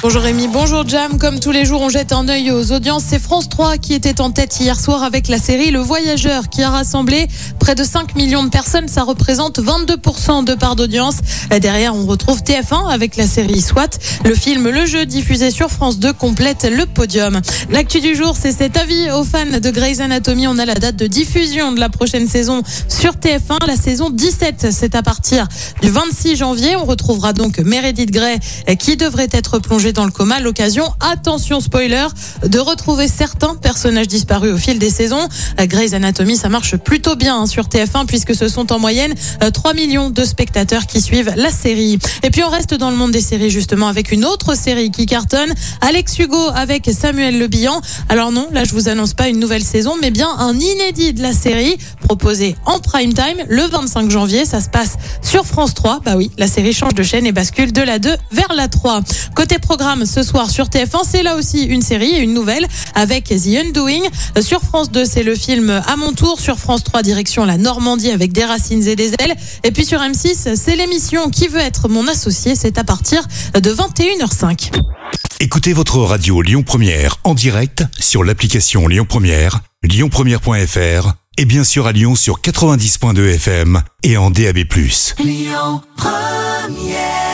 Bonjour Rémi, bonjour Jam. Comme tous les jours, on jette un œil aux audiences. C'est France 3 qui était en tête hier soir avec la série Le Voyageur qui a rassemblé près de 5 millions de personnes. Ça représente 22% de part d'audience. Derrière, on retrouve TF1 avec la série SWAT. Le film Le Jeu diffusé sur France 2 complète le podium. L'actu du jour, c'est cet avis aux fans de Grey's Anatomy. On a la date de diffusion de la prochaine saison sur TF1. La saison 17, c'est à partir du 26 janvier. On retrouvera donc Meredith Grey qui devrait être plongée dans le coma. L'occasion, attention spoiler, de retrouver certains personnages disparus au fil des saisons. Grey's Anatomy, ça marche plutôt bien hein, sur TF1 puisque ce sont en moyenne 3 millions de spectateurs qui suivent la série. Et puis on reste dans le monde des séries justement avec une autre série qui cartonne. Alex Hugo avec Samuel Le Bihan. Alors non, là je vous annonce pas une nouvelle saison, mais bien un inédit de la série proposé en prime time le 25 janvier. Ça se passe sur France 3. Bah oui, la série change de chaîne et bascule de la 2 vers la 3. Côté programme, ce soir sur TF1, c'est là aussi une série et une nouvelle avec The Undoing. Sur France 2, c'est le film À mon tour. Sur France 3, direction la Normandie avec des racines et des ailes. Et puis sur M6, c'est l'émission Qui veut être mon associé? C'est à partir de 21h05. Écoutez votre radio Lyon Première en direct sur l'application Lyon Première, lyonpremière.fr et bien sûr à Lyon sur 90.2 FM et en DAB+. Lyon Première